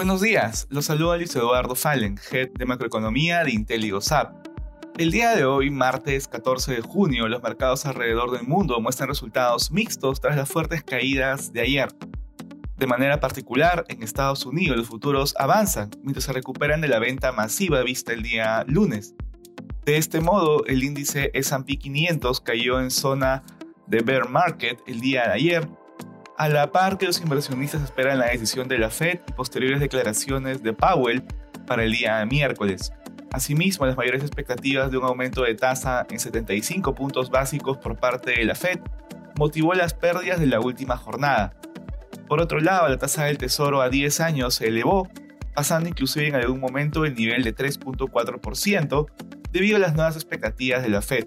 Buenos días, los saluda Luis Eduardo Fallen, Head de Macroeconomía de IntelliGoSap. El día de hoy, martes 14 de junio, los mercados alrededor del mundo muestran resultados mixtos tras las fuertes caídas de ayer. De manera particular, en Estados Unidos los futuros avanzan mientras se recuperan de la venta masiva vista el día lunes. De este modo, el índice S&P 500 cayó en zona de bear market el día de ayer a la par que los inversionistas esperan la decisión de la Fed y posteriores declaraciones de Powell para el día miércoles. Asimismo, las mayores expectativas de un aumento de tasa en 75 puntos básicos por parte de la Fed motivó las pérdidas de la última jornada. Por otro lado, la tasa del tesoro a 10 años se elevó, pasando inclusive en algún momento el nivel de 3.4% debido a las nuevas expectativas de la Fed.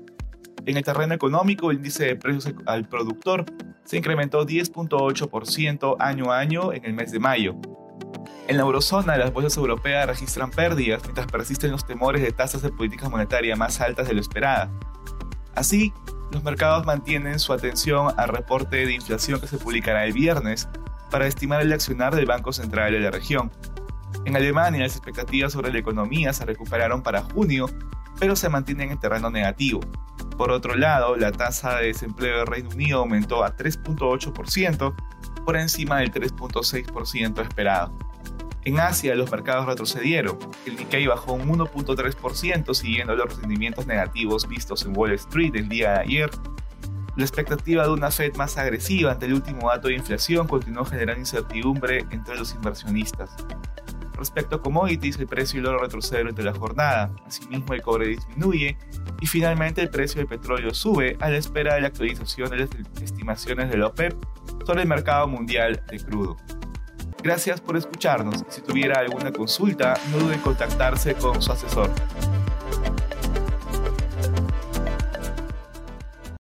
En el terreno económico, el índice de precios al productor se incrementó 10.8% año a año en el mes de mayo. En la eurozona, las bolsas europeas registran pérdidas mientras persisten los temores de tasas de política monetaria más altas de lo esperada. Así, los mercados mantienen su atención al reporte de inflación que se publicará el viernes para estimar el accionar del Banco Central de la región. En Alemania, las expectativas sobre la economía se recuperaron para junio, pero se mantienen en terreno negativo. Por otro lado, la tasa de desempleo del Reino Unido aumentó a 3.8%, por encima del 3.6% esperado. En Asia, los mercados retrocedieron. El Nikkei bajó un 1.3%, siguiendo los rendimientos negativos vistos en Wall Street el día de ayer. La expectativa de una Fed más agresiva ante el último dato de inflación continuó generando incertidumbre entre los inversionistas. Respecto a commodities, el precio del oro retrocede durante la jornada, asimismo el cobre disminuye y finalmente el precio del petróleo sube a la espera de la actualización de las estimaciones de la OPEP sobre el mercado mundial de crudo. Gracias por escucharnos si tuviera alguna consulta no duden en contactarse con su asesor.